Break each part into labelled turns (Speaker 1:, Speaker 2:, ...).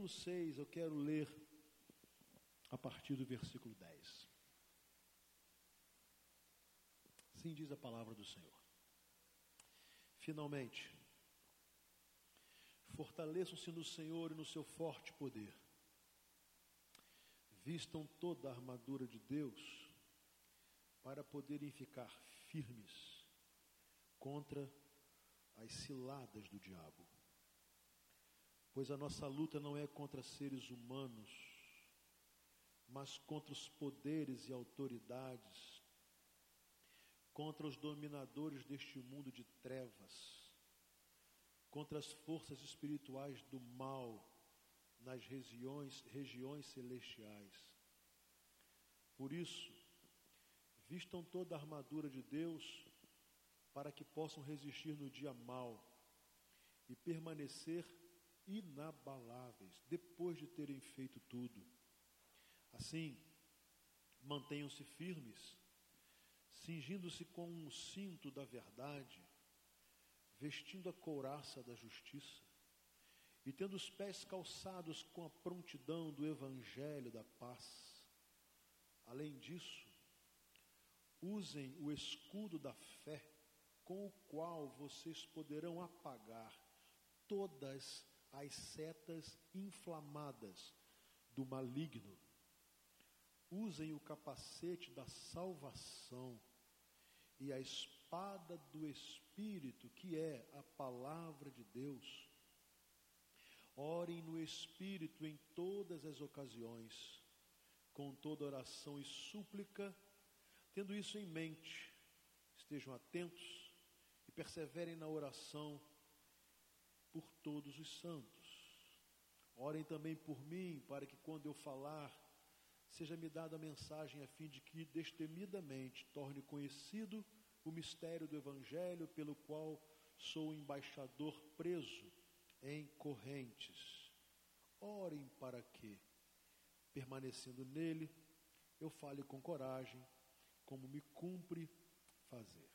Speaker 1: capítulo 6, eu quero ler a partir do versículo 10. Assim diz a palavra do Senhor. Finalmente, fortaleçam-se no Senhor e no seu forte poder. Vistam toda a armadura de Deus para poderem ficar firmes contra as ciladas do diabo. Pois a nossa luta não é contra seres humanos, mas contra os poderes e autoridades, contra os dominadores deste mundo de trevas, contra as forças espirituais do mal nas regiões, regiões celestiais. Por isso, vistam toda a armadura de Deus para que possam resistir no dia mal e permanecer inabaláveis depois de terem feito tudo. Assim, mantenham-se firmes, cingindo-se com um cinto da verdade, vestindo a couraça da justiça e tendo os pés calçados com a prontidão do evangelho da paz. Além disso, usem o escudo da fé, com o qual vocês poderão apagar todas as setas inflamadas do maligno. Usem o capacete da salvação e a espada do Espírito, que é a palavra de Deus. Orem no Espírito em todas as ocasiões, com toda oração e súplica, tendo isso em mente, estejam atentos e perseverem na oração por todos os santos. Orem também por mim, para que quando eu falar, seja me dada a mensagem a fim de que destemidamente torne conhecido o mistério do Evangelho, pelo qual sou embaixador preso em correntes. Orem para que, permanecendo nele, eu fale com coragem, como me cumpre fazer.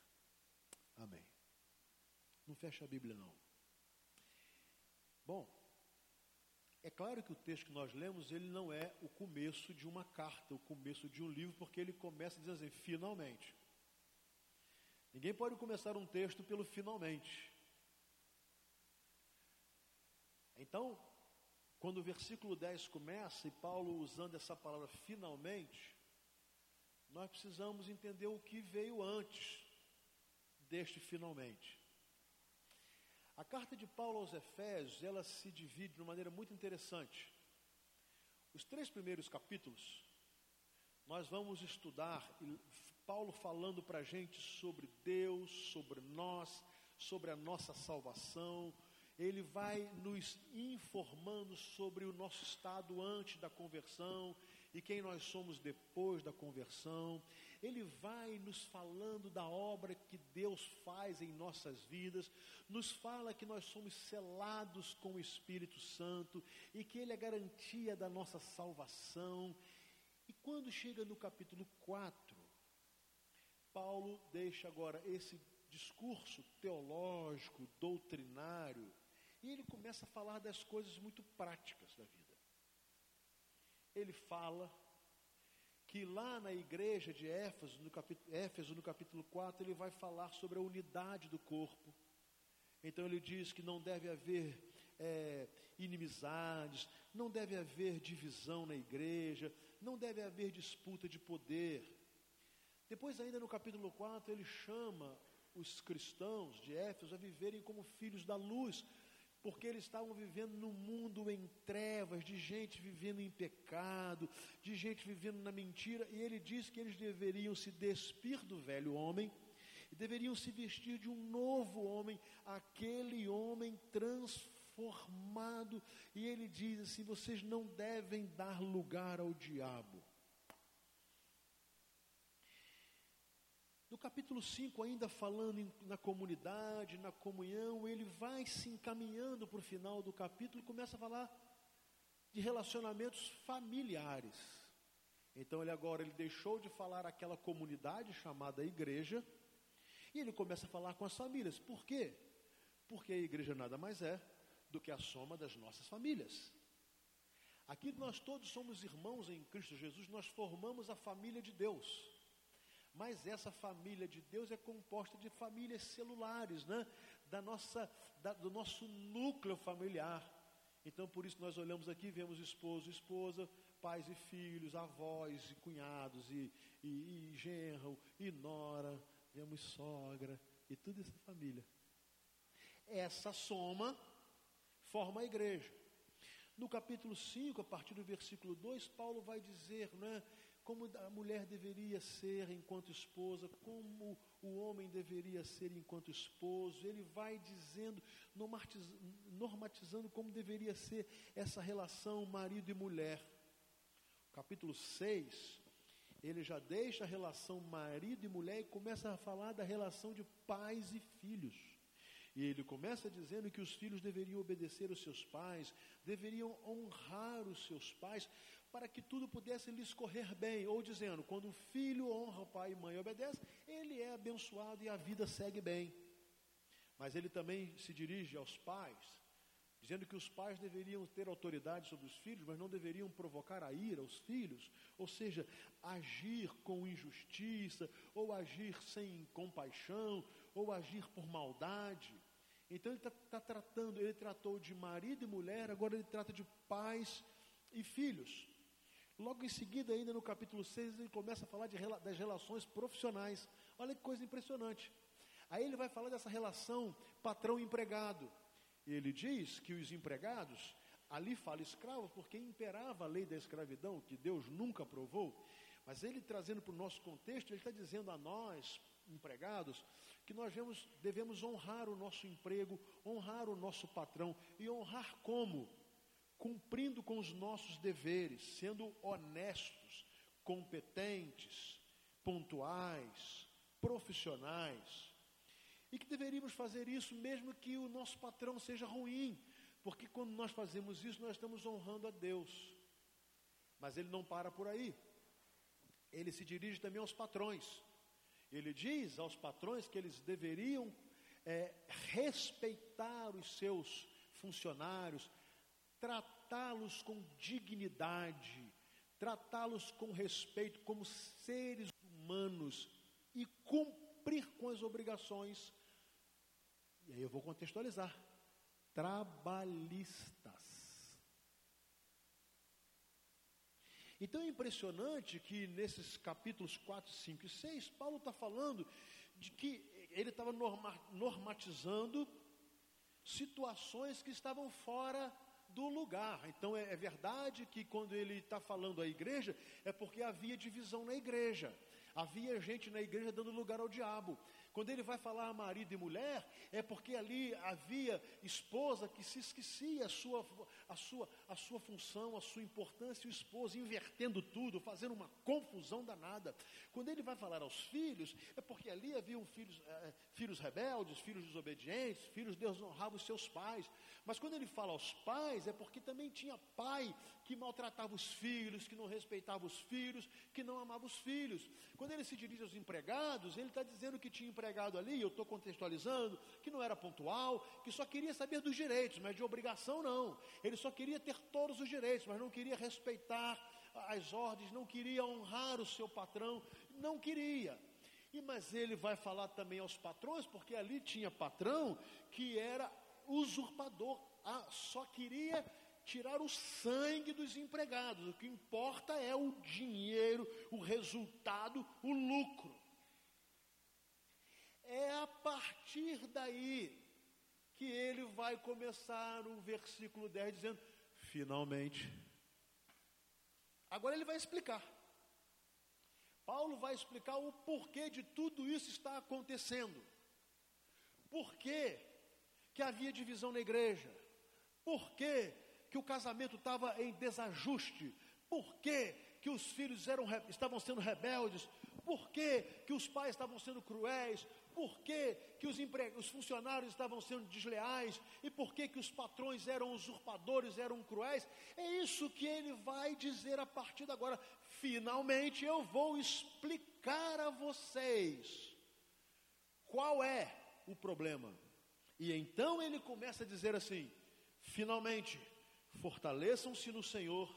Speaker 1: Amém. Não fecha a Bíblia, não. Bom, é claro que o texto que nós lemos, ele não é o começo de uma carta, o começo de um livro, porque ele começa dizendo assim, finalmente. Ninguém pode começar um texto pelo finalmente. Então, quando o versículo 10 começa, e Paulo usando essa palavra finalmente, nós precisamos entender o que veio antes deste finalmente. A carta de Paulo aos Efésios, ela se divide de uma maneira muito interessante. Os três primeiros capítulos, nós vamos estudar Paulo falando para a gente sobre Deus, sobre nós, sobre a nossa salvação. Ele vai nos informando sobre o nosso estado antes da conversão e quem nós somos depois da conversão ele vai nos falando da obra que Deus faz em nossas vidas, nos fala que nós somos selados com o Espírito Santo e que Ele é garantia da nossa salvação. E quando chega no capítulo 4, Paulo deixa agora esse discurso teológico, doutrinário, e ele começa a falar das coisas muito práticas da vida. Ele fala que lá na igreja de Éfeso no, capítulo, Éfeso, no capítulo 4, ele vai falar sobre a unidade do corpo. Então ele diz que não deve haver é, inimizades, não deve haver divisão na igreja, não deve haver disputa de poder. Depois, ainda no capítulo 4, ele chama os cristãos de Éfeso a viverem como filhos da luz, porque eles estavam vivendo num mundo em trevas, de gente vivendo em pecado, de gente vivendo na mentira, e ele diz que eles deveriam se despir do velho homem e deveriam se vestir de um novo homem, aquele homem transformado. E ele diz assim: vocês não devem dar lugar ao diabo. No capítulo 5, ainda falando em, na comunidade, na comunhão, ele vai se encaminhando para o final do capítulo e começa a falar de relacionamentos familiares. Então ele agora ele deixou de falar aquela comunidade chamada igreja e ele começa a falar com as famílias. Por quê? Porque a igreja nada mais é do que a soma das nossas famílias. Aqui nós todos somos irmãos em Cristo Jesus, nós formamos a família de Deus. Mas essa família de Deus é composta de famílias celulares, né? Da nossa, da, do nosso núcleo familiar. Então, por isso nós olhamos aqui, vemos esposo, esposa, pais e filhos, avós e cunhados, e, e, e genro, e nora, vemos sogra, e tudo essa família. Essa soma forma a igreja. No capítulo 5, a partir do versículo 2, Paulo vai dizer né, como a mulher deveria ser enquanto esposa, como o homem deveria ser enquanto esposo. Ele vai dizendo, normatizando como deveria ser essa relação marido e mulher. Capítulo 6, ele já deixa a relação marido e mulher e começa a falar da relação de pais e filhos. E ele começa dizendo que os filhos deveriam obedecer aos seus pais, deveriam honrar os seus pais, para que tudo pudesse lhes correr bem. Ou dizendo, quando o filho honra o pai e mãe e obedece, ele é abençoado e a vida segue bem. Mas ele também se dirige aos pais, dizendo que os pais deveriam ter autoridade sobre os filhos, mas não deveriam provocar a ira aos filhos, ou seja, agir com injustiça, ou agir sem compaixão, ou agir por maldade. Então ele está tá tratando, ele tratou de marido e mulher, agora ele trata de pais e filhos. Logo em seguida, ainda no capítulo 6, ele começa a falar de, das relações profissionais. Olha que coisa impressionante. Aí ele vai falar dessa relação patrão-empregado. Ele diz que os empregados, ali fala escravo, porque imperava a lei da escravidão, que Deus nunca aprovou. Mas ele trazendo para o nosso contexto, ele está dizendo a nós, empregados, que nós devemos honrar o nosso emprego, honrar o nosso patrão. E honrar como? Cumprindo com os nossos deveres, sendo honestos, competentes, pontuais, profissionais. E que deveríamos fazer isso mesmo que o nosso patrão seja ruim, porque quando nós fazemos isso, nós estamos honrando a Deus. Mas ele não para por aí. Ele se dirige também aos patrões. Ele diz aos patrões que eles deveriam é, respeitar os seus funcionários, tratá-los com dignidade, tratá-los com respeito como seres humanos e cumprir com as obrigações. E aí eu vou contextualizar: trabalhistas. Então é impressionante que nesses capítulos 4, 5 e 6, Paulo está falando de que ele estava normatizando situações que estavam fora do lugar. Então é, é verdade que quando ele está falando à igreja, é porque havia divisão na igreja. Havia gente na igreja dando lugar ao diabo. Quando ele vai falar marido e mulher, é porque ali havia esposa que se esquecia a sua, a sua, a sua função, a sua importância, o esposo invertendo tudo, fazendo uma confusão danada. Quando ele vai falar aos filhos, é porque ali haviam filhos, é, filhos rebeldes, filhos desobedientes, filhos desonravam os seus pais. Mas quando ele fala aos pais, é porque também tinha pai que maltratava os filhos, que não respeitava os filhos, que não amava os filhos. Quando ele se dirige aos empregados, ele está dizendo que tinha empregado ali, eu estou contextualizando, que não era pontual, que só queria saber dos direitos, mas de obrigação não. Ele só queria ter todos os direitos, mas não queria respeitar as ordens, não queria honrar o seu patrão, não queria. E mas ele vai falar também aos patrões, porque ali tinha patrão que era usurpador, ah, só queria tirar o sangue dos empregados. O que importa é o dinheiro, o resultado, o lucro. É a partir daí que ele vai começar no versículo 10 dizendo: finalmente. Agora ele vai explicar. Paulo vai explicar o porquê de tudo isso está acontecendo. Por que, que havia divisão na igreja? Por que que o casamento estava em desajuste? Por que, que os filhos eram, estavam sendo rebeldes? Por que, que os pais estavam sendo cruéis? Por que, que os, os funcionários estavam sendo desleais? E por que, que os patrões eram usurpadores, eram cruéis? É isso que ele vai dizer a partir de agora. Finalmente eu vou explicar a vocês qual é o problema. E então ele começa a dizer assim: finalmente Fortaleçam-se no Senhor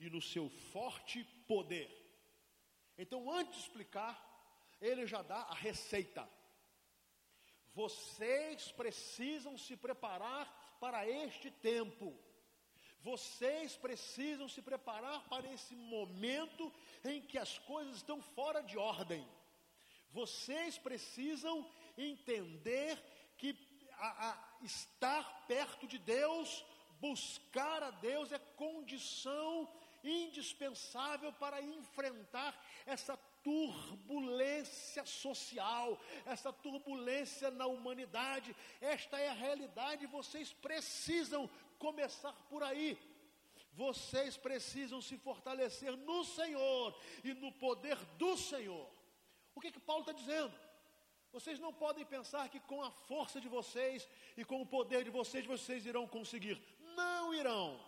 Speaker 1: e no seu forte poder. Então, antes de explicar, ele já dá a receita. Vocês precisam se preparar para este tempo. Vocês precisam se preparar para esse momento em que as coisas estão fora de ordem. Vocês precisam entender que a, a estar perto de Deus, buscar a Deus é condição indispensável para enfrentar essa turbulência social, essa turbulência na humanidade. Esta é a realidade, vocês precisam começar por aí. Vocês precisam se fortalecer no Senhor e no poder do Senhor. O que, que Paulo está dizendo? Vocês não podem pensar que com a força de vocês e com o poder de vocês, vocês irão conseguir. Não irão.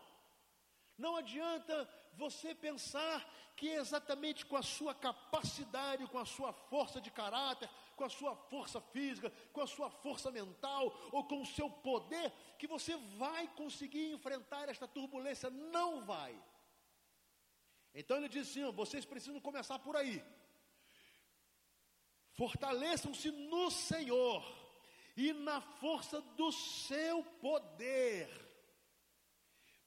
Speaker 1: Não adianta você pensar que é exatamente com a sua capacidade, com a sua força de caráter, com a sua força física, com a sua força mental ou com o seu poder, que você vai conseguir enfrentar esta turbulência. Não vai. Então ele diz assim: vocês precisam começar por aí. Fortaleçam-se no Senhor e na força do seu poder.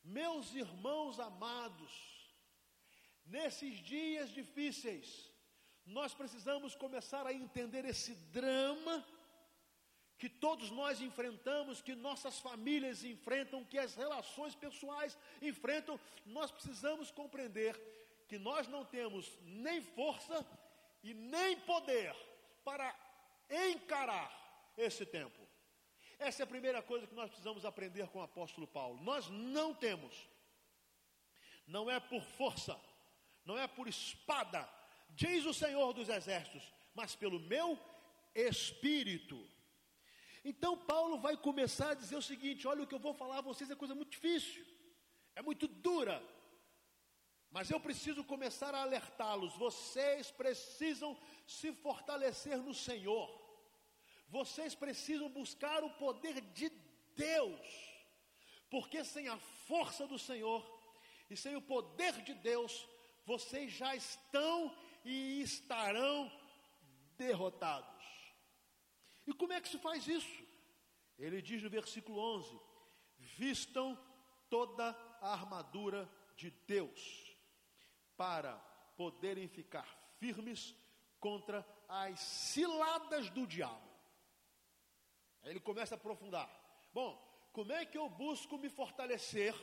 Speaker 1: Meus irmãos amados, nesses dias difíceis, nós precisamos começar a entender esse drama que todos nós enfrentamos, que nossas famílias enfrentam, que as relações pessoais enfrentam. Nós precisamos compreender que nós não temos nem força e nem poder para encarar esse tempo. Essa é a primeira coisa que nós precisamos aprender com o apóstolo Paulo. Nós não temos, não é por força, não é por espada, diz o Senhor dos Exércitos, mas pelo meu espírito. Então Paulo vai começar a dizer o seguinte: olha, o que eu vou falar a vocês é coisa muito difícil, é muito dura, mas eu preciso começar a alertá-los. Vocês precisam se fortalecer no Senhor. Vocês precisam buscar o poder de Deus, porque sem a força do Senhor e sem o poder de Deus, vocês já estão e estarão derrotados. E como é que se faz isso? Ele diz no versículo 11: vistam toda a armadura de Deus, para poderem ficar firmes contra as ciladas do diabo. Aí ele começa a aprofundar. Bom, como é que eu busco me fortalecer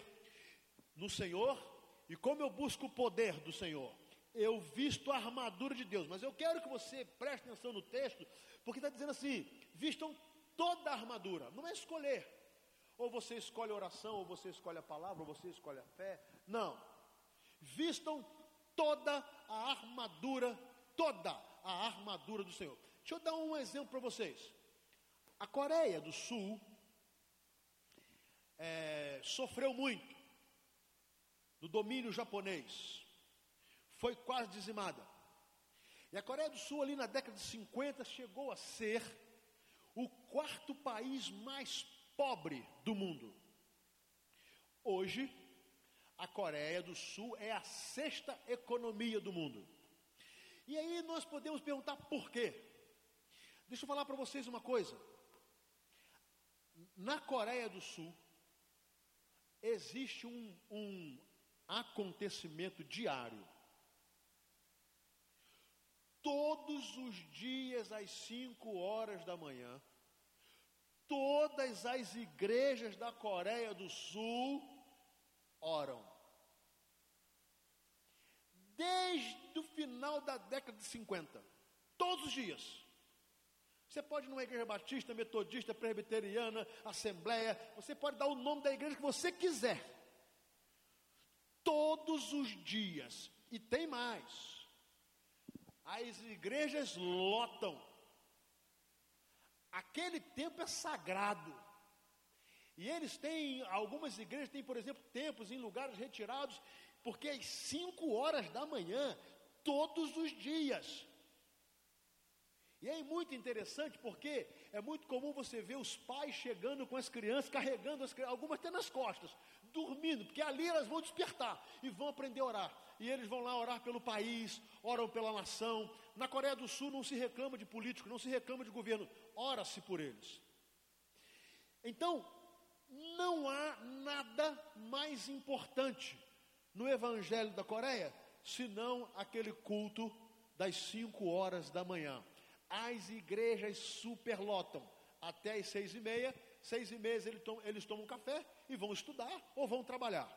Speaker 1: no Senhor e como eu busco o poder do Senhor? Eu visto a armadura de Deus, mas eu quero que você preste atenção no texto, porque está dizendo assim: vistam toda a armadura, não é escolher. Ou você escolhe a oração, ou você escolhe a palavra, ou você escolhe a fé. Não. Vistam toda a armadura, toda a armadura do Senhor. Deixa eu dar um exemplo para vocês. A Coreia do Sul é, sofreu muito do domínio japonês, foi quase dizimada. E a Coreia do Sul, ali na década de 50, chegou a ser o quarto país mais pobre do mundo. Hoje, a Coreia do Sul é a sexta economia do mundo. E aí nós podemos perguntar por quê? Deixa eu falar para vocês uma coisa. Na Coreia do Sul, existe um, um acontecimento diário. Todos os dias, às 5 horas da manhã, todas as igrejas da Coreia do Sul oram. Desde o final da década de 50, todos os dias. Você pode ir numa igreja batista, metodista, presbiteriana, assembleia, você pode dar o nome da igreja que você quiser. Todos os dias, e tem mais. As igrejas lotam. Aquele tempo é sagrado. E eles têm, algumas igrejas têm, por exemplo, tempos em lugares retirados, porque às 5 horas da manhã, todos os dias, e é muito interessante porque é muito comum você ver os pais chegando com as crianças, carregando as crianças, algumas até nas costas, dormindo, porque ali elas vão despertar e vão aprender a orar. E eles vão lá orar pelo país, oram pela nação. Na Coreia do Sul não se reclama de político, não se reclama de governo, ora-se por eles. Então, não há nada mais importante no Evangelho da Coreia senão aquele culto das 5 horas da manhã. As igrejas superlotam até as seis e meia. Seis e meia eles tomam, eles tomam café e vão estudar ou vão trabalhar.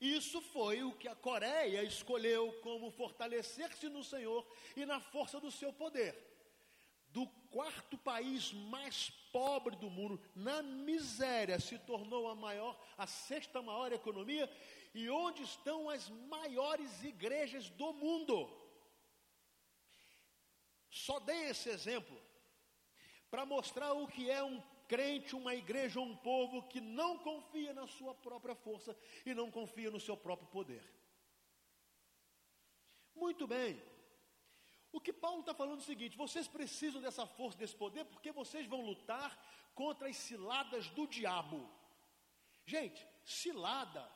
Speaker 1: Isso foi o que a Coreia escolheu como fortalecer-se no Senhor e na força do seu poder. Do quarto país mais pobre do mundo, na miséria, se tornou a maior, a sexta maior economia e onde estão as maiores igrejas do mundo. Só dei esse exemplo para mostrar o que é um crente, uma igreja, um povo que não confia na sua própria força e não confia no seu próprio poder. Muito bem. O que Paulo está falando é o seguinte: vocês precisam dessa força, desse poder, porque vocês vão lutar contra as ciladas do diabo. Gente, cilada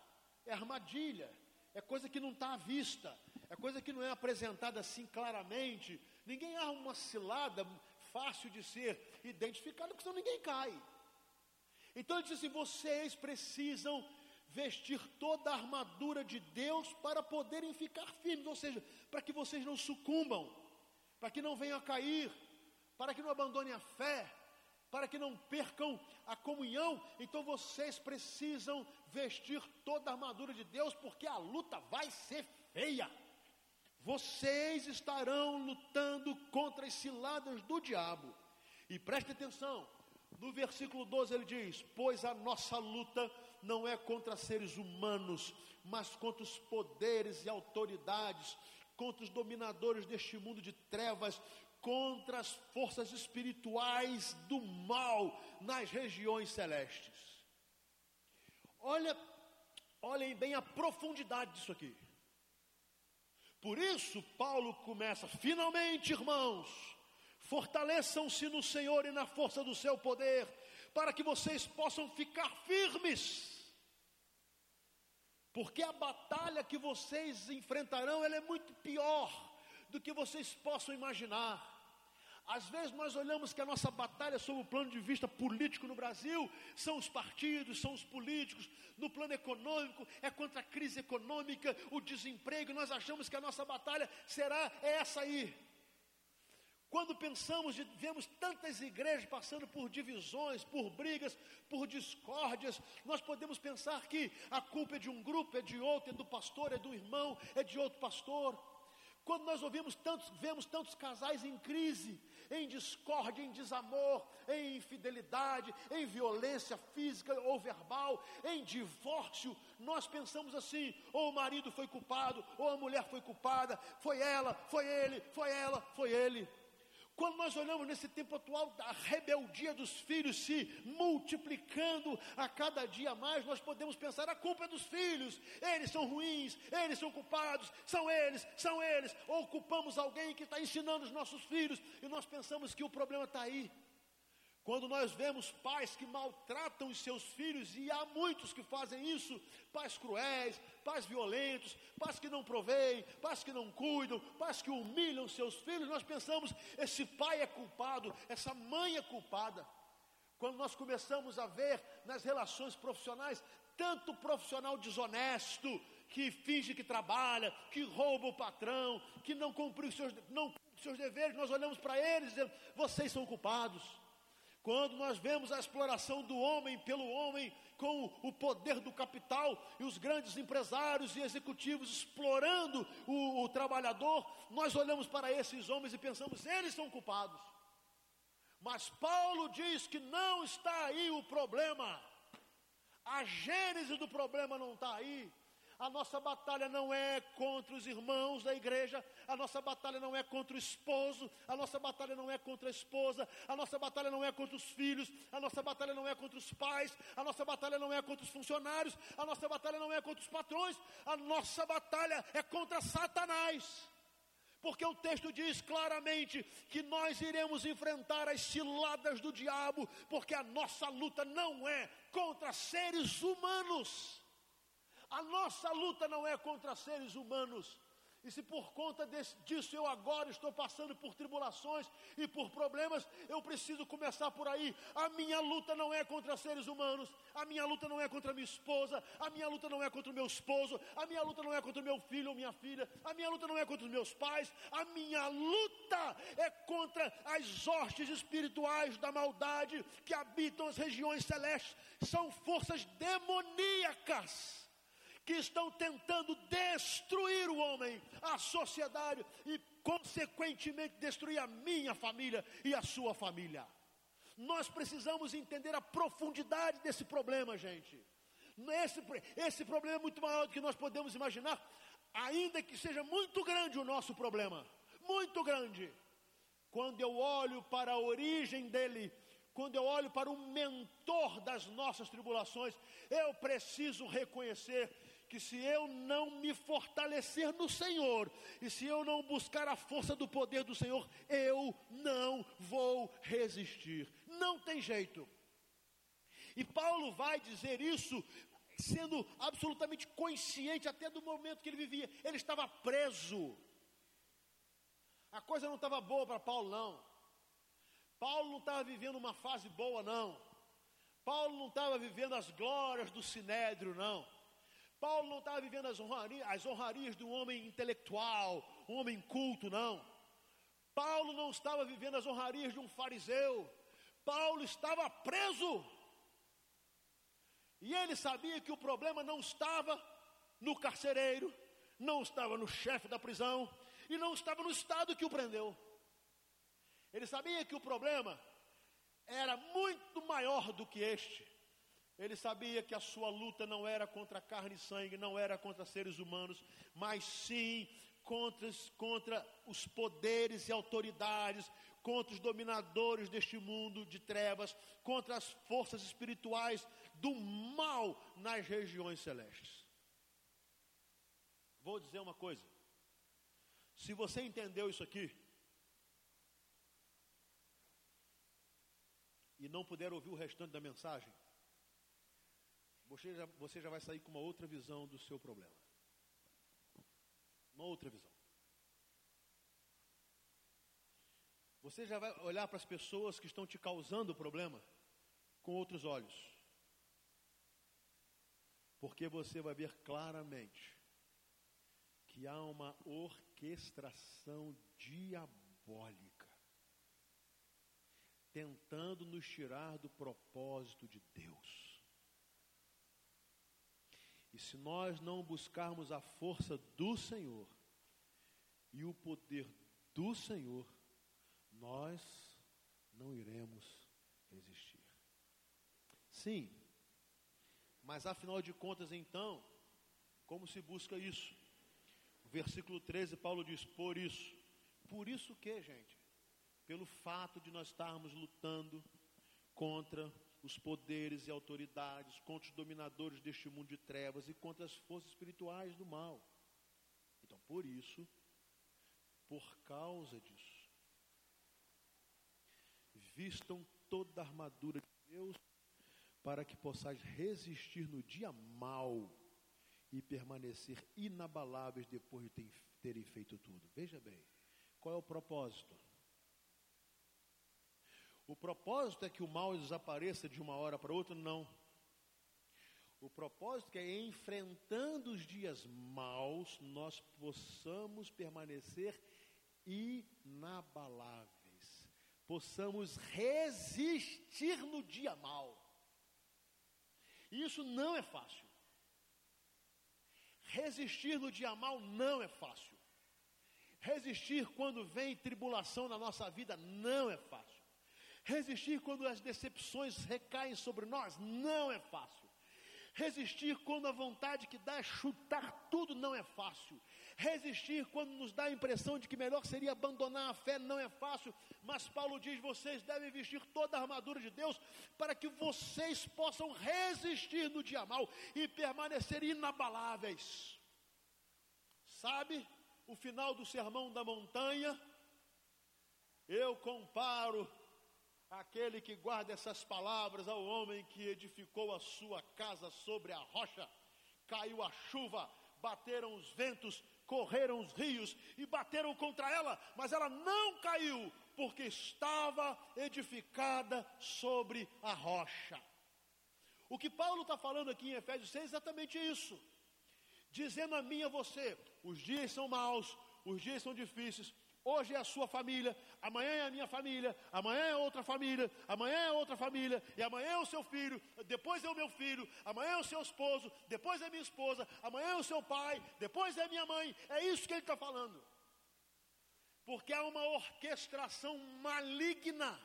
Speaker 1: é armadilha, é coisa que não está à vista, é coisa que não é apresentada assim claramente. Ninguém arma uma cilada fácil de ser identificado, porque senão ninguém cai. Então ele diz assim: vocês precisam vestir toda a armadura de Deus para poderem ficar firmes, ou seja, para que vocês não sucumbam, para que não venham a cair, para que não abandonem a fé, para que não percam a comunhão. Então vocês precisam vestir toda a armadura de Deus, porque a luta vai ser feia. Vocês estarão lutando contra as ciladas do diabo. E preste atenção, no versículo 12 ele diz: Pois a nossa luta não é contra seres humanos, mas contra os poderes e autoridades, contra os dominadores deste mundo de trevas, contra as forças espirituais do mal nas regiões celestes. Olha, olhem bem a profundidade disso aqui. Por isso, Paulo começa: finalmente, irmãos, fortaleçam-se no Senhor e na força do seu poder, para que vocês possam ficar firmes. Porque a batalha que vocês enfrentarão, ela é muito pior do que vocês possam imaginar. Às vezes nós olhamos que a nossa batalha sob o plano de vista político no Brasil são os partidos, são os políticos, no plano econômico é contra a crise econômica, o desemprego, nós achamos que a nossa batalha será essa aí. Quando pensamos e vemos tantas igrejas passando por divisões, por brigas, por discórdias, nós podemos pensar que a culpa é de um grupo, é de outro, é do pastor, é do irmão, é de outro pastor. Quando nós ouvimos tantos, vemos tantos casais em crise, em discórdia, em desamor, em infidelidade, em violência física ou verbal, em divórcio, nós pensamos assim: ou o marido foi culpado, ou a mulher foi culpada, foi ela, foi ele, foi ela, foi ele. Quando nós olhamos nesse tempo atual, a rebeldia dos filhos se multiplicando a cada dia mais, nós podemos pensar: a culpa é dos filhos, eles são ruins, eles são culpados, são eles, são eles. Ou culpamos alguém que está ensinando os nossos filhos e nós pensamos que o problema está aí. Quando nós vemos pais que maltratam os seus filhos, e há muitos que fazem isso, pais cruéis, pais violentos, pais que não proveem, pais que não cuidam, pais que humilham seus filhos, nós pensamos: esse pai é culpado, essa mãe é culpada. Quando nós começamos a ver nas relações profissionais, tanto profissional desonesto, que finge que trabalha, que rouba o patrão, que não cumpre os seus, não cumpre os seus deveres, nós olhamos para eles e dizemos: vocês são culpados. Quando nós vemos a exploração do homem pelo homem, com o poder do capital e os grandes empresários e executivos explorando o, o trabalhador, nós olhamos para esses homens e pensamos, eles são culpados. Mas Paulo diz que não está aí o problema, a gênese do problema não está aí. A nossa batalha não é contra os irmãos da igreja, a nossa batalha não é contra o esposo, a nossa batalha não é contra a esposa, a nossa batalha não é contra os filhos, a nossa batalha não é contra os pais, a nossa batalha não é contra os funcionários, a nossa batalha não é contra os patrões, a nossa batalha é contra Satanás. Porque o texto diz claramente que nós iremos enfrentar as ciladas do diabo, porque a nossa luta não é contra seres humanos. A nossa luta não é contra seres humanos. E se por conta desse, disso eu agora estou passando por tribulações e por problemas, eu preciso começar por aí. A minha luta não é contra seres humanos, a minha luta não é contra minha esposa, a minha luta não é contra o meu esposo, a minha luta não é contra o meu filho ou minha filha, a minha luta não é contra os meus pais, a minha luta é contra as hostes espirituais da maldade que habitam as regiões celestes. São forças demoníacas que estão tentando destruir o homem, a sociedade e, consequentemente, destruir a minha família e a sua família. Nós precisamos entender a profundidade desse problema, gente. Esse, esse problema é muito maior do que nós podemos imaginar, ainda que seja muito grande o nosso problema muito grande. Quando eu olho para a origem dele, quando eu olho para o mentor das nossas tribulações, eu preciso reconhecer que se eu não me fortalecer no Senhor, e se eu não buscar a força do poder do Senhor, eu não vou resistir. Não tem jeito. E Paulo vai dizer isso sendo absolutamente consciente até do momento que ele vivia. Ele estava preso. A coisa não estava boa para Paulo, não. Paulo não estava vivendo uma fase boa, não. Paulo não estava vivendo as glórias do sinédrio, não. Paulo não estava vivendo as honrarias, as honrarias do homem intelectual, um homem culto, não. Paulo não estava vivendo as honrarias de um fariseu. Paulo estava preso. E ele sabia que o problema não estava no carcereiro, não estava no chefe da prisão e não estava no estado que o prendeu. Ele sabia que o problema era muito maior do que este. Ele sabia que a sua luta não era contra carne e sangue, não era contra seres humanos, mas sim contra, contra os poderes e autoridades, contra os dominadores deste mundo de trevas, contra as forças espirituais do mal nas regiões celestes. Vou dizer uma coisa. Se você entendeu isso aqui, e não puder ouvir o restante da mensagem, você já, você já vai sair com uma outra visão do seu problema. Uma outra visão. Você já vai olhar para as pessoas que estão te causando o problema com outros olhos. Porque você vai ver claramente que há uma orquestração diabólica tentando nos tirar do propósito de Deus. E se nós não buscarmos a força do Senhor e o poder do Senhor, nós não iremos resistir. Sim, mas afinal de contas, então, como se busca isso? Versículo 13, Paulo diz: Por isso. Por isso que, gente? Pelo fato de nós estarmos lutando contra os poderes e autoridades, contra os dominadores deste mundo de trevas e contra as forças espirituais do mal. Então, por isso, por causa disso, vistam toda a armadura de Deus para que possais resistir no dia mau e permanecer inabaláveis depois de terem feito tudo. Veja bem, qual é o propósito? O propósito é que o mal desapareça de uma hora para outra? Não. O propósito é enfrentando os dias maus, nós possamos permanecer inabaláveis, possamos resistir no dia mau. Isso não é fácil. Resistir no dia mal não é fácil. Resistir quando vem tribulação na nossa vida não é fácil. Resistir quando as decepções recaem sobre nós não é fácil. Resistir quando a vontade que dá é chutar tudo não é fácil. Resistir quando nos dá a impressão de que melhor seria abandonar a fé não é fácil. Mas Paulo diz: vocês devem vestir toda a armadura de Deus para que vocês possam resistir no dia mal e permanecer inabaláveis. Sabe? o final do sermão da montanha, eu comparo aquele que guarda essas palavras ao homem que edificou a sua casa sobre a rocha. Caiu a chuva, bateram os ventos, correram os rios e bateram contra ela, mas ela não caiu, porque estava edificada sobre a rocha. O que Paulo está falando aqui em Efésios 6 é exatamente isso, dizendo a mim e a você: os dias são maus, os dias são difíceis, Hoje é a sua família, amanhã é a minha família, amanhã é outra família, amanhã é outra família, e amanhã é o seu filho, depois é o meu filho, amanhã é o seu esposo, depois é minha esposa, amanhã é o seu pai, depois é minha mãe. É isso que ele está falando. Porque há uma orquestração maligna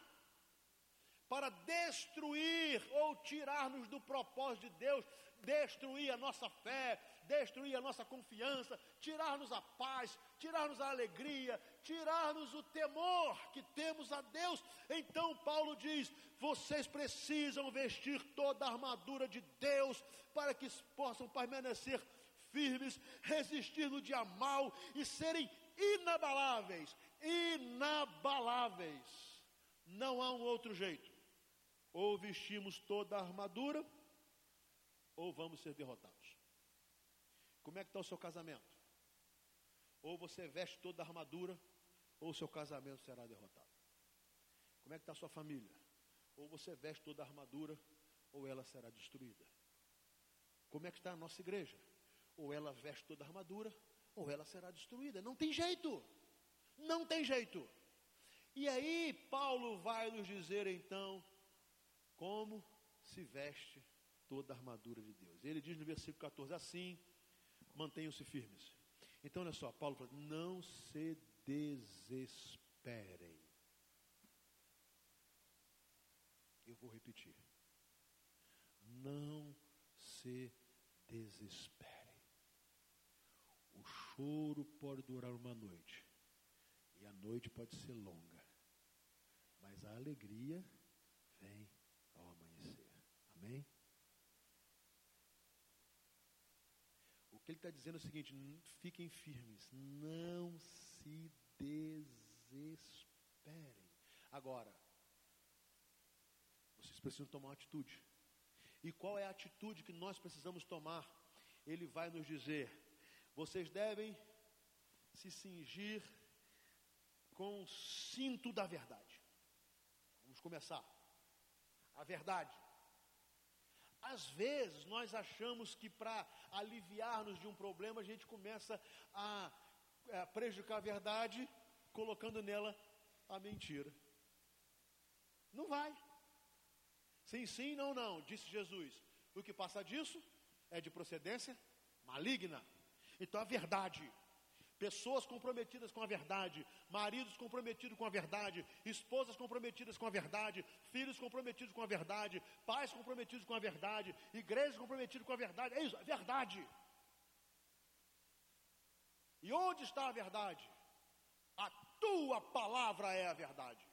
Speaker 1: para destruir ou tirar-nos do propósito de Deus, destruir a nossa fé, destruir a nossa confiança, tirar-nos a paz, tirar-nos a alegria, tirar-nos o temor que temos a Deus. Então Paulo diz: vocês precisam vestir toda a armadura de Deus para que possam permanecer firmes, resistir no dia mal e serem inabaláveis. Inabaláveis. Não há um outro jeito. Ou vestimos toda a armadura, ou vamos ser derrotados. Como é que está o seu casamento? Ou você veste toda a armadura, ou o seu casamento será derrotado. Como é que está a sua família? Ou você veste toda a armadura, ou ela será destruída. Como é que está a nossa igreja? Ou ela veste toda a armadura, ou ela será destruída. Não tem jeito. Não tem jeito. E aí Paulo vai nos dizer então como se veste toda a armadura de Deus. Ele diz no versículo 14 assim: mantenham-se firmes. Então, olha só, Paulo fala: não se desesperem. Eu vou repetir. Não se desesperem. O choro pode durar uma noite, e a noite pode ser longa, mas a alegria vem ao amanhecer. Amém? que ele está dizendo o seguinte: fiquem firmes, não se desesperem. Agora, vocês precisam tomar uma atitude. E qual é a atitude que nós precisamos tomar? Ele vai nos dizer: vocês devem se cingir com o cinto da verdade. Vamos começar. A verdade. Às vezes nós achamos que para aliviar-nos de um problema a gente começa a, a prejudicar a verdade, colocando nela a mentira. Não vai. Sim, sim, não, não, disse Jesus. O que passa disso é de procedência maligna. Então a verdade Pessoas comprometidas com a verdade, maridos comprometidos com a verdade, esposas comprometidas com a verdade, filhos comprometidos com a verdade, pais comprometidos com a verdade, igrejas comprometidas com a verdade. É isso, é verdade. E onde está a verdade? A tua palavra é a verdade.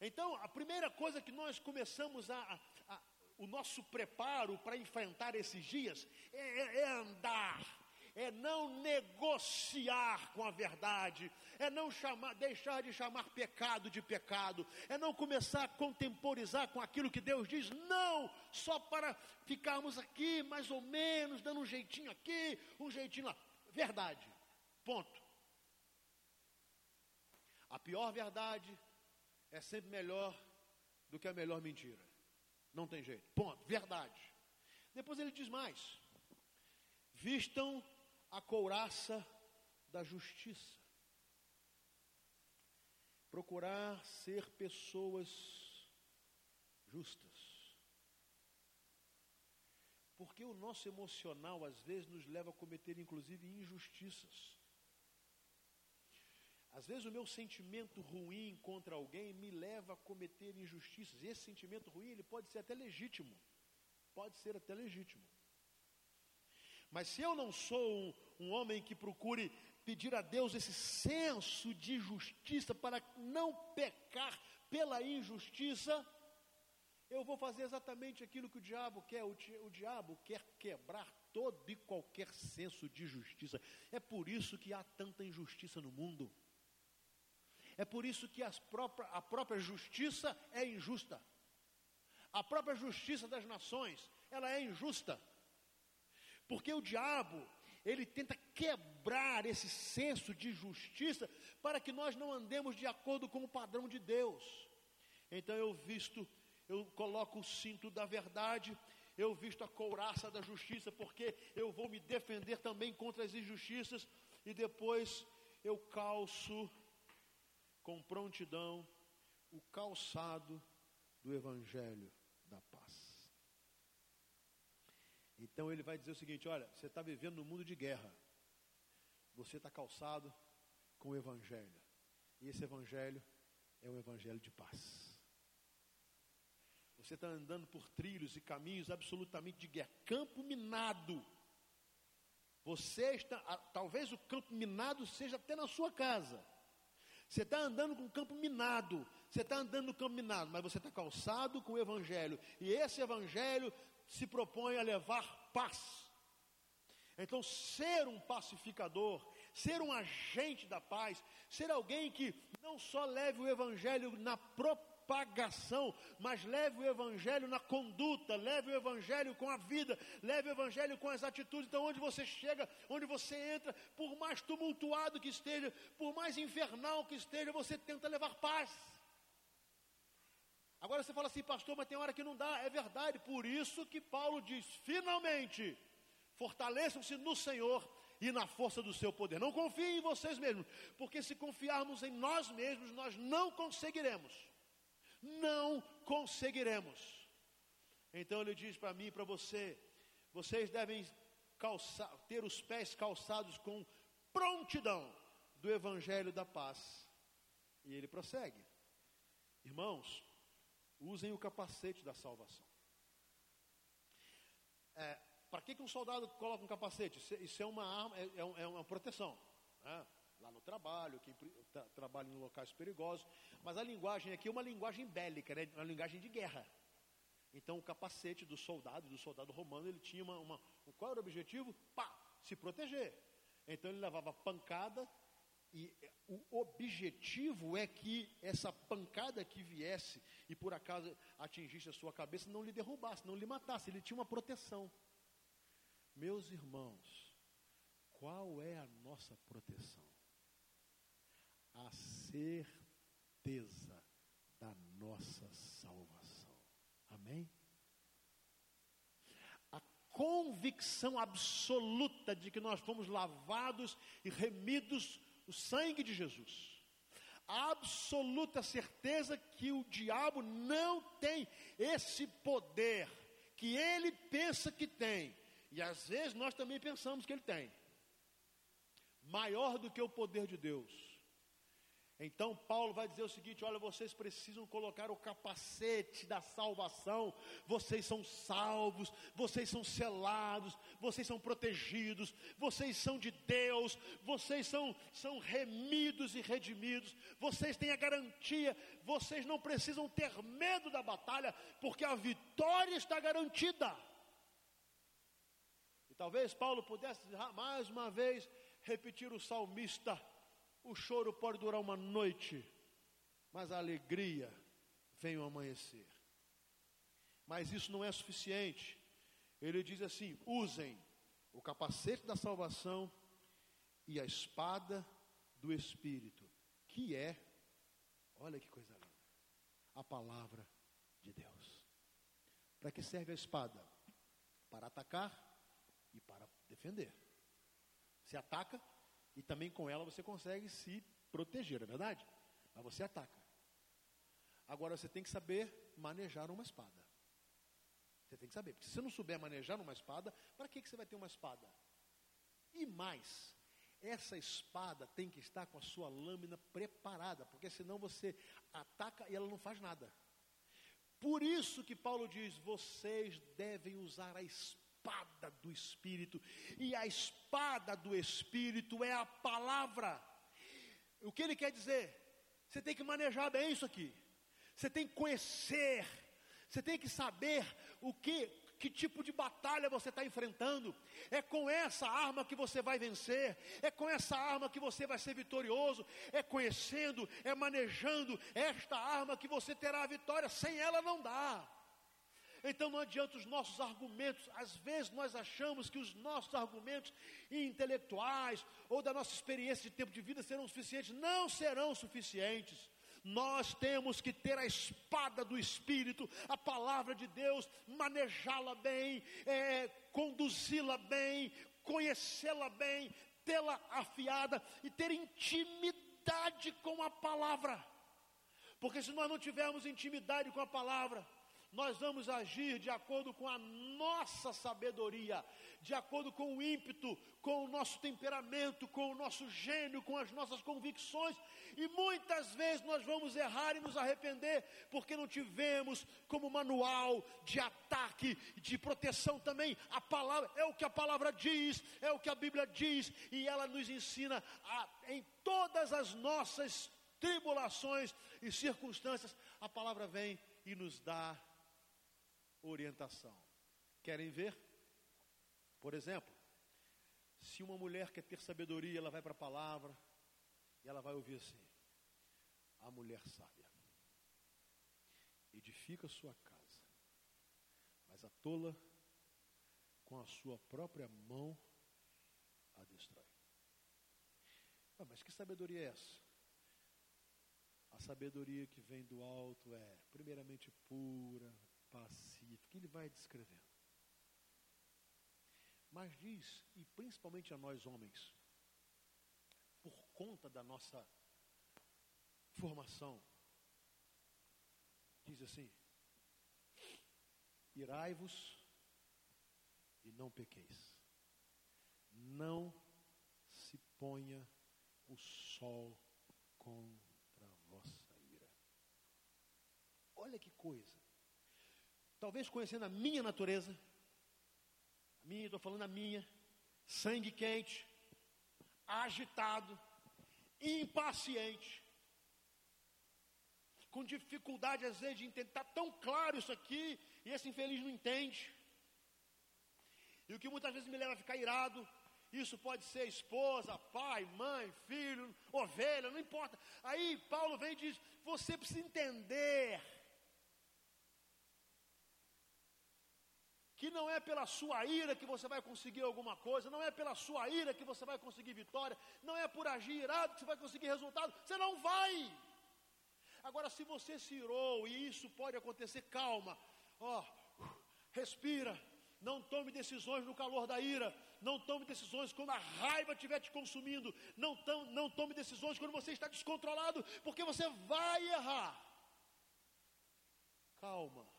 Speaker 1: Então, a primeira coisa que nós começamos a, a, a o nosso preparo para enfrentar esses dias é, é, é andar é não negociar com a verdade, é não chamar, deixar de chamar pecado de pecado, é não começar a contemporizar com aquilo que Deus diz, não, só para ficarmos aqui, mais ou menos, dando um jeitinho aqui, um jeitinho lá. Verdade. Ponto. A pior verdade é sempre melhor do que a melhor mentira. Não tem jeito. Ponto. Verdade. Depois ele diz mais: vistam a couraça da justiça. Procurar ser pessoas justas. Porque o nosso emocional às vezes nos leva a cometer inclusive injustiças. Às vezes o meu sentimento ruim contra alguém me leva a cometer injustiças. E esse sentimento ruim, ele pode ser até legítimo. Pode ser até legítimo. Mas se eu não sou um, homem que procure pedir a Deus esse senso de justiça para não pecar pela injustiça, eu vou fazer exatamente aquilo que o diabo quer. O, o diabo quer quebrar todo e qualquer senso de justiça. É por isso que há tanta injustiça no mundo. É por isso que próprias, a própria justiça é injusta. A própria justiça das nações, ela é injusta. Porque o diabo, ele tenta quebrar esse senso de justiça para que nós não andemos de acordo com o padrão de Deus. Então eu visto, eu coloco o cinto da verdade, eu visto a couraça da justiça, porque eu vou me defender também contra as injustiças, e depois eu calço com prontidão o calçado do Evangelho da paz. Então ele vai dizer o seguinte: olha, você está vivendo num mundo de guerra, você está calçado com o Evangelho, e esse Evangelho é o Evangelho de paz. Você está andando por trilhos e caminhos absolutamente de guerra, campo minado. Você está, talvez o campo minado seja até na sua casa. Você está andando com o campo minado, você está andando no campo minado, mas você está calçado com o Evangelho, e esse Evangelho se propõe a levar paz. Então, ser um pacificador, ser um agente da paz, ser alguém que não só leve o Evangelho na propagação, mas leve o Evangelho na conduta, leve o Evangelho com a vida, leve o Evangelho com as atitudes. Então, onde você chega, onde você entra, por mais tumultuado que esteja, por mais infernal que esteja, você tenta levar paz. Agora você fala assim, pastor, mas tem hora que não dá. É verdade, por isso que Paulo diz: finalmente, fortaleçam-se no Senhor e na força do seu poder. Não confiem em vocês mesmos, porque se confiarmos em nós mesmos, nós não conseguiremos não conseguiremos. Então ele diz para mim e para você: vocês devem calçar, ter os pés calçados com prontidão do Evangelho da paz. E ele prossegue: irmãos, usem o capacete da salvação. É, para que, que um soldado coloca um capacete? Isso é uma arma, é, é, é uma proteção. Né? lá no trabalho, quem tra trabalha em locais perigosos. Mas a linguagem aqui é uma linguagem bélica, né? uma linguagem de guerra. Então o capacete do soldado, do soldado romano, ele tinha uma, uma. Qual era o objetivo? Pá! Se proteger. Então ele levava pancada, e o objetivo é que essa pancada que viesse e por acaso atingisse a sua cabeça não lhe derrubasse, não lhe matasse, ele tinha uma proteção. Meus irmãos, qual é a nossa proteção? a certeza da nossa salvação. Amém? A convicção absoluta de que nós fomos lavados e remidos no sangue de Jesus. A absoluta certeza que o diabo não tem esse poder que ele pensa que tem. E às vezes nós também pensamos que ele tem. Maior do que o poder de Deus então Paulo vai dizer o seguinte: olha, vocês precisam colocar o capacete da salvação, vocês são salvos, vocês são selados, vocês são protegidos, vocês são de Deus, vocês são, são remidos e redimidos, vocês têm a garantia, vocês não precisam ter medo da batalha, porque a vitória está garantida. E talvez Paulo pudesse mais uma vez repetir o salmista o choro pode durar uma noite, mas a alegria vem o amanhecer. Mas isso não é suficiente. Ele diz assim: usem o capacete da salvação e a espada do Espírito, que é, olha que coisa linda, a palavra de Deus. Para que serve a espada? Para atacar e para defender. Se ataca, e também com ela você consegue se proteger, é verdade? Mas você ataca. Agora você tem que saber manejar uma espada. Você tem que saber, porque se você não souber manejar uma espada, para que, que você vai ter uma espada? E mais, essa espada tem que estar com a sua lâmina preparada, porque senão você ataca e ela não faz nada. Por isso que Paulo diz: vocês devem usar a espada espada do Espírito, e a espada do Espírito é a palavra. O que ele quer dizer? Você tem que manejar bem isso aqui. Você tem que conhecer, você tem que saber o que que tipo de batalha você está enfrentando. É com essa arma que você vai vencer, é com essa arma que você vai ser vitorioso, é conhecendo, é manejando esta arma que você terá a vitória, sem ela não dá. Então não adianta os nossos argumentos, às vezes nós achamos que os nossos argumentos intelectuais ou da nossa experiência de tempo de vida serão suficientes, não serão suficientes. Nós temos que ter a espada do Espírito, a palavra de Deus, manejá-la bem, é, conduzi-la bem, conhecê-la bem, tê-la afiada e ter intimidade com a palavra. Porque se nós não tivermos intimidade com a palavra, nós vamos agir de acordo com a nossa sabedoria, de acordo com o ímpeto, com o nosso temperamento, com o nosso gênio, com as nossas convicções, e muitas vezes nós vamos errar e nos arrepender, porque não tivemos como manual de ataque, de proteção também, a palavra, é o que a palavra diz, é o que a Bíblia diz, e ela nos ensina a, em todas as nossas tribulações e circunstâncias, a palavra vem e nos dá orientação. Querem ver? Por exemplo, se uma mulher quer ter sabedoria, ela vai para a palavra e ela vai ouvir assim: a mulher sábia edifica sua casa, mas a tola com a sua própria mão a destrói. Ah, mas que sabedoria é essa? A sabedoria que vem do alto é, primeiramente, pura, pacífica. Ele vai descrevendo. Mas diz, e principalmente a nós homens, por conta da nossa formação, diz assim: irai-vos e não pequeis. Não se ponha o sol contra a vossa ira. Olha que coisa talvez conhecendo a minha natureza, a minha, estou falando a minha, sangue quente, agitado, impaciente, com dificuldade às vezes de entender, está tão claro isso aqui, e esse infeliz não entende. E o que muitas vezes me leva a ficar irado, isso pode ser esposa, pai, mãe, filho, ovelha, não importa. Aí Paulo vem e diz: você precisa entender que não é pela sua ira que você vai conseguir alguma coisa, não é pela sua ira que você vai conseguir vitória, não é por agir irado que você vai conseguir resultado, você não vai. Agora, se você se irou, e isso pode acontecer, calma, ó, respira, não tome decisões no calor da ira, não tome decisões quando a raiva estiver te consumindo, não, não tome decisões quando você está descontrolado, porque você vai errar. Calma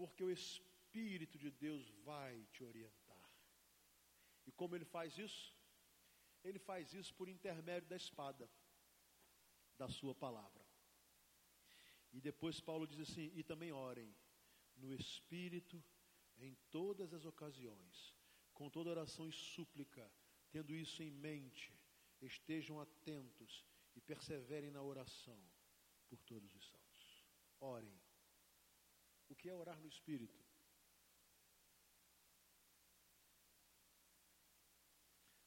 Speaker 1: porque o Espírito de Deus vai te orientar. E como ele faz isso? Ele faz isso por intermédio da espada, da sua palavra. E depois Paulo diz assim: e também orem no Espírito em todas as ocasiões, com toda oração e súplica, tendo isso em mente, estejam atentos e perseverem na oração por todos os santos. Orem que é orar no Espírito?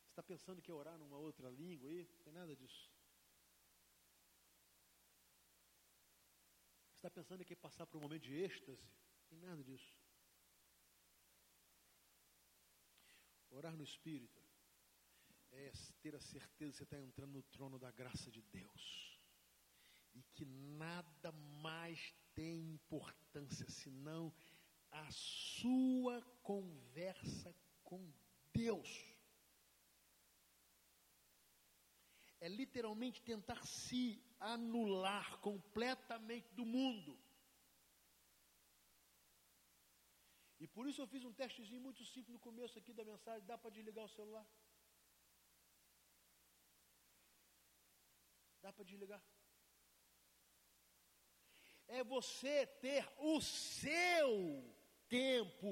Speaker 1: Você está pensando que é orar numa outra língua aí? Não tem nada disso. Você está pensando que é passar por um momento de êxtase? Não tem nada disso. Orar no Espírito é ter a certeza que você está entrando no trono da graça de Deus. E que nada mais tem importância senão a sua conversa com Deus. É literalmente tentar se anular completamente do mundo. E por isso eu fiz um testezinho muito simples no começo aqui da mensagem. Dá para desligar o celular? Dá para desligar? É você ter o seu tempo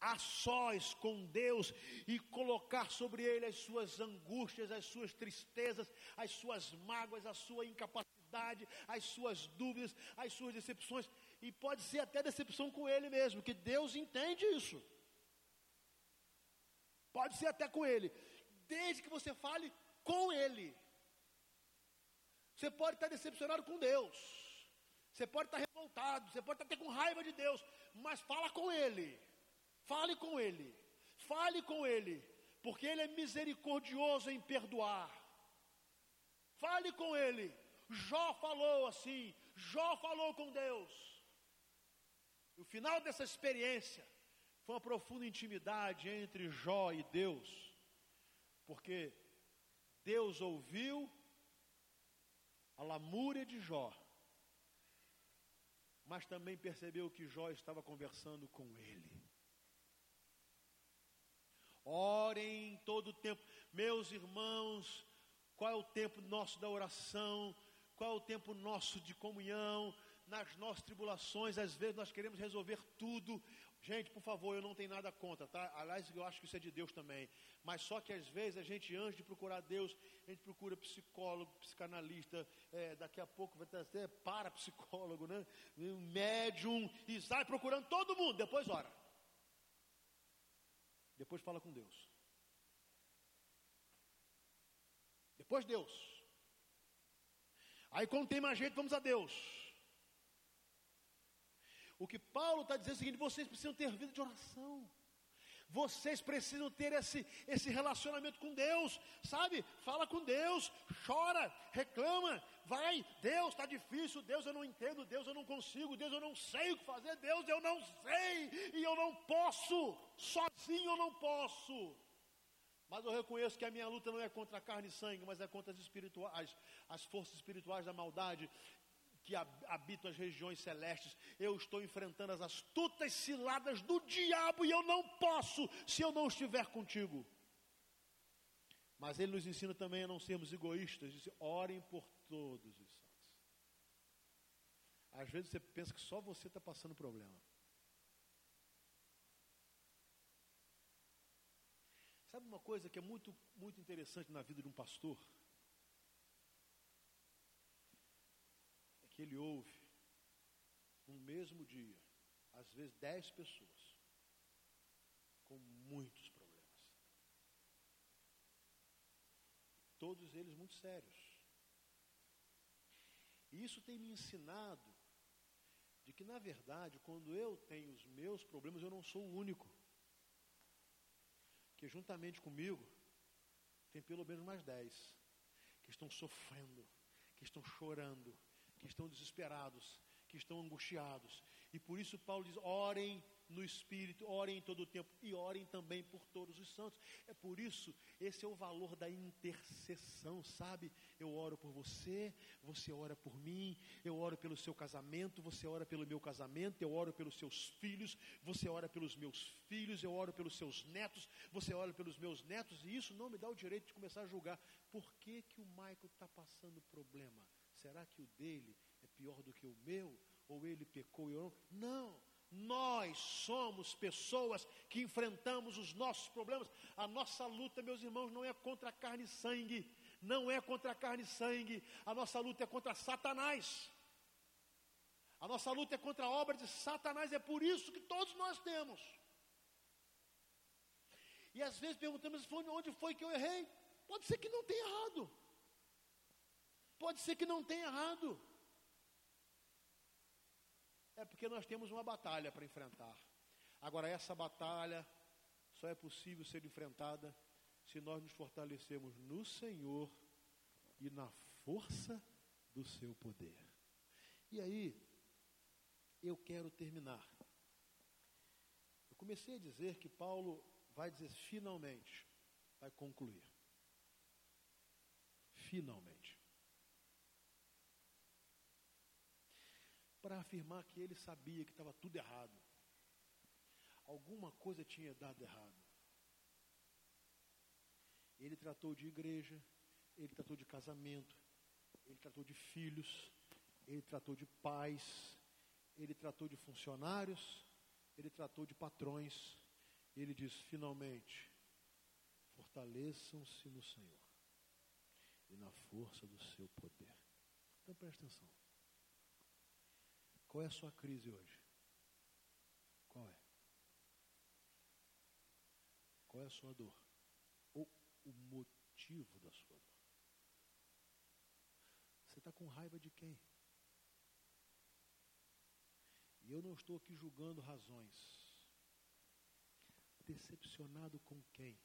Speaker 1: a sós com Deus e colocar sobre Ele as suas angústias, as suas tristezas, as suas mágoas, a sua incapacidade, as suas dúvidas, as suas decepções, e pode ser até decepção com ele mesmo, que Deus entende isso. Pode ser até com ele, desde que você fale com ele. Você pode estar decepcionado com Deus. Você pode estar revoltado, você pode estar até com raiva de Deus, mas fala com ele. Fale com ele. Fale com ele, porque ele é misericordioso em perdoar. Fale com ele. Jó falou assim, Jó falou com Deus. O final dessa experiência foi uma profunda intimidade entre Jó e Deus, porque Deus ouviu a lamúria de Jó, mas também percebeu que Jó estava conversando com ele. Orem todo o tempo, meus irmãos, qual é o tempo nosso da oração? Qual é o tempo nosso de comunhão? Nas nossas tribulações, às vezes nós queremos resolver tudo. Gente, por favor, eu não tenho nada contra, tá? Aliás, eu acho que isso é de Deus também. Mas só que às vezes a gente, antes de procurar Deus, a gente procura psicólogo, psicanalista, é, daqui a pouco vai ter até parapsicólogo, né? médium, e sai procurando todo mundo, depois ora. Depois fala com Deus. Depois Deus. Aí quando tem mais gente, vamos a Deus. O que Paulo está dizendo é o seguinte: vocês precisam ter vida de oração. Vocês precisam ter esse, esse relacionamento com Deus, sabe? Fala com Deus, chora, reclama, vai, Deus está difícil, Deus eu não entendo, Deus eu não consigo, Deus eu não sei o que fazer, Deus eu não sei e eu não posso, sozinho eu não posso. Mas eu reconheço que a minha luta não é contra a carne e sangue, mas é contra as espirituais, as forças espirituais da maldade que habitam as regiões celestes. Eu estou enfrentando as astutas ciladas do diabo e eu não posso se eu não estiver contigo. Mas ele nos ensina também a não sermos egoístas, diz, orem por todos os santos. Às vezes você pensa que só você está passando problema. Sabe uma coisa que é muito, muito interessante na vida de um pastor? Que ele ouve, no mesmo dia, às vezes dez pessoas, com muitos problemas. Todos eles muito sérios. E isso tem me ensinado de que, na verdade, quando eu tenho os meus problemas, eu não sou o único que juntamente comigo tem pelo menos mais dez que estão sofrendo, que estão chorando, que estão desesperados, que estão angustiados. E por isso Paulo diz: orem no Espírito, orem em todo o tempo e orem também por todos os santos. É por isso, esse é o valor da intercessão, sabe? Eu oro por você, você ora por mim, eu oro pelo seu casamento, você ora pelo meu casamento, eu oro pelos seus filhos, você ora pelos meus filhos, eu oro pelos seus netos, você ora pelos meus netos, e isso não me dá o direito de começar a julgar. Por que, que o Michael está passando problema? Será que o dele é pior do que o meu? Ou ele pecou e eu não? Não. Nós somos pessoas que enfrentamos os nossos problemas. A nossa luta, meus irmãos, não é contra carne e sangue. Não é contra carne e sangue. A nossa luta é contra Satanás. A nossa luta é contra a obra de Satanás. É por isso que todos nós temos. E às vezes perguntamos onde foi que eu errei. Pode ser que não tenha errado. Pode ser que não tenha errado. É porque nós temos uma batalha para enfrentar. Agora, essa batalha só é possível ser enfrentada se nós nos fortalecermos no Senhor e na força do seu poder. E aí, eu quero terminar. Eu comecei a dizer que Paulo vai dizer finalmente, vai concluir. Finalmente. Para afirmar que ele sabia que estava tudo errado. Alguma coisa tinha dado errado. Ele tratou de igreja, ele tratou de casamento, ele tratou de filhos, ele tratou de pais, ele tratou de funcionários, ele tratou de patrões. Ele diz: finalmente, fortaleçam-se no Senhor e na força do seu poder. Então preste atenção. Qual é a sua crise hoje? Qual é? Qual é a sua dor? Ou o motivo da sua dor? Você está com raiva de quem? E eu não estou aqui julgando razões. Decepcionado com quem?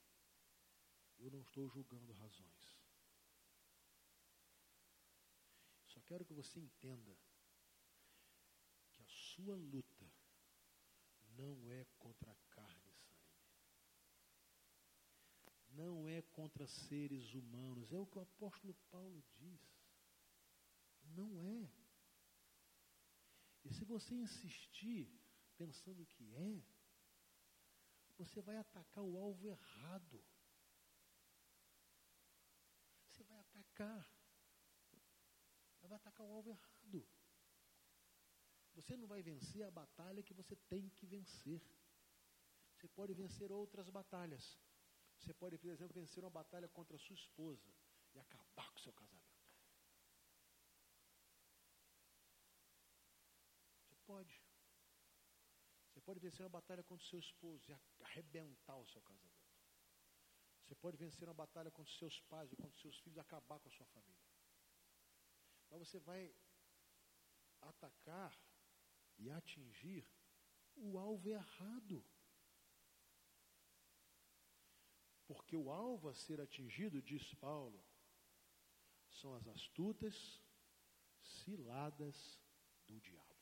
Speaker 1: Eu não estou julgando razões. Só quero que você entenda sua luta não é contra carne e sangue. Não é contra seres humanos. É o que o apóstolo Paulo diz. Não é. E se você insistir pensando que é, você vai atacar o alvo errado. Você vai atacar. Vai atacar o alvo errado. Você não vai vencer a batalha que você tem que vencer. Você pode vencer outras batalhas. Você pode, por exemplo, vencer uma batalha contra a sua esposa e acabar com o seu casamento. Você pode. Você pode vencer uma batalha contra o seu esposo e arrebentar o seu casamento. Você pode vencer uma batalha contra os seus pais ou contra os seus filhos e acabar com a sua família. Mas você vai atacar e atingir o alvo errado. Porque o alvo a ser atingido, diz Paulo, são as astutas ciladas do diabo.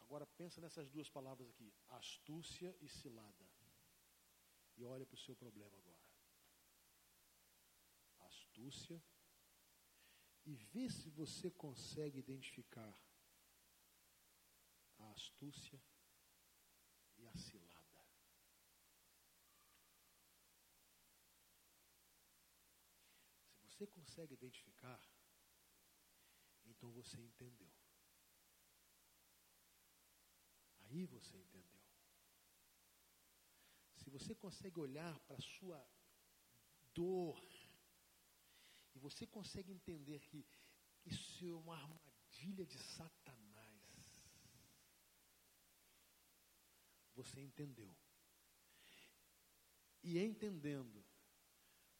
Speaker 1: Agora pensa nessas duas palavras aqui, astúcia e cilada. E olha para o seu problema agora. Astúcia e vê se você consegue identificar a astúcia e a cilada. Se você consegue identificar, então você entendeu. Aí você entendeu. Se você consegue olhar para a sua dor, e você consegue entender que isso é uma armadilha de Satanás. Você entendeu. E entendendo,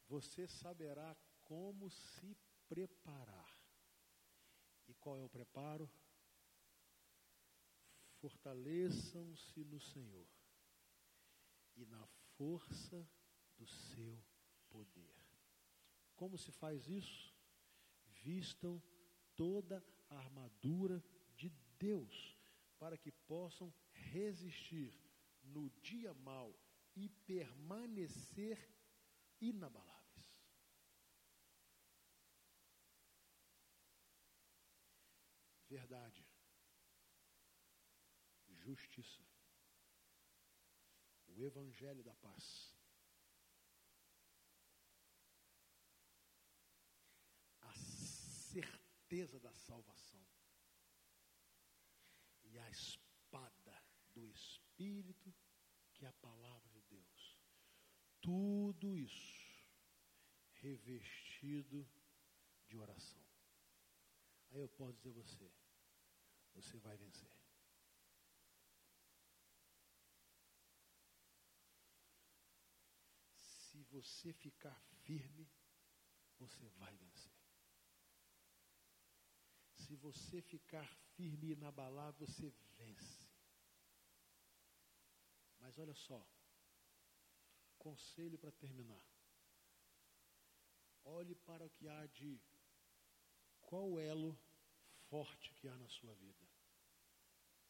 Speaker 1: você saberá como se preparar. E qual é o preparo? Fortaleçam-se no Senhor e na força do seu poder. Como se faz isso? Vistam toda a armadura de Deus, para que possam resistir no dia mau e permanecer inabaláveis. Verdade, justiça, o Evangelho da paz certeza da salvação. E a espada do Espírito, que é a palavra de Deus. Tudo isso revestido de oração. Aí eu posso dizer a você, você vai vencer. Se você ficar firme, você vai vencer. Se você ficar firme e inabalável, você vence. Mas olha só, conselho para terminar. Olhe para o que há de qual elo forte que há na sua vida.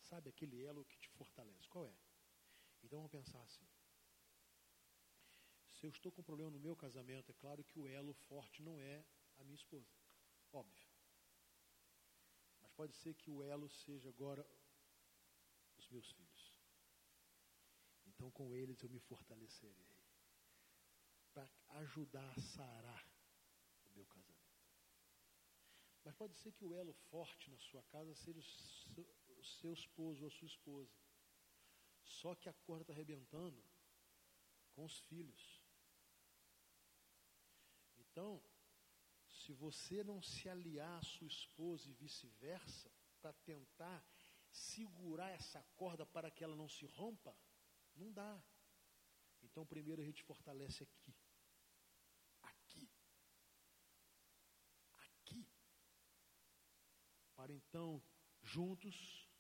Speaker 1: Sabe aquele elo que te fortalece? Qual é? Então vamos pensar assim. Se eu estou com um problema no meu casamento, é claro que o elo forte não é a minha esposa. Óbvio pode ser que o elo seja agora os meus filhos. Então com eles eu me fortalecerei para ajudar a sarar o meu casamento. Mas pode ser que o elo forte na sua casa seja o seu esposo ou a sua esposa. Só que a corda está arrebentando com os filhos. Então, Se você não se aliar à sua esposa e vice-versa, para tentar segurar essa corda para que ela não se rompa, não dá. Então, primeiro a gente fortalece aqui. Aqui. Aqui. Para então, juntos,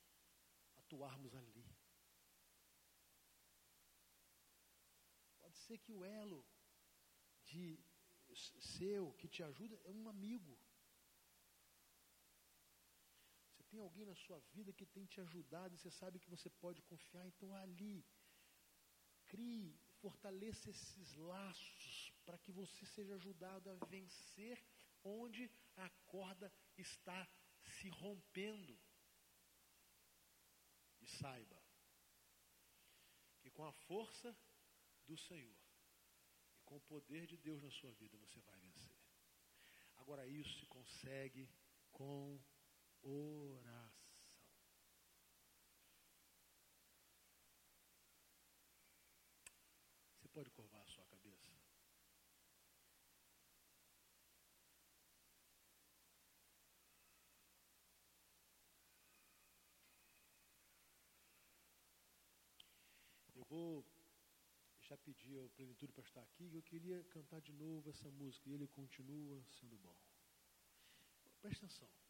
Speaker 1: atuarmos ali. Pode ser que o elo de seu que te ajuda é um amigo. Você tem alguém na sua vida que tem te ajudado e você sabe que você pode confiar, então ali crie, fortaleça esses laços para que você seja ajudado a vencer onde a corda está se rompendo. E saiba que com a força do Senhor com o poder de Deus na sua vida você vai vencer. Agora isso se consegue com oração. Você pode curvar a sua cabeça? Eu vou já pedi ao Plenitude para estar aqui, eu queria cantar de novo essa música, e ele continua sendo bom. Presta atenção.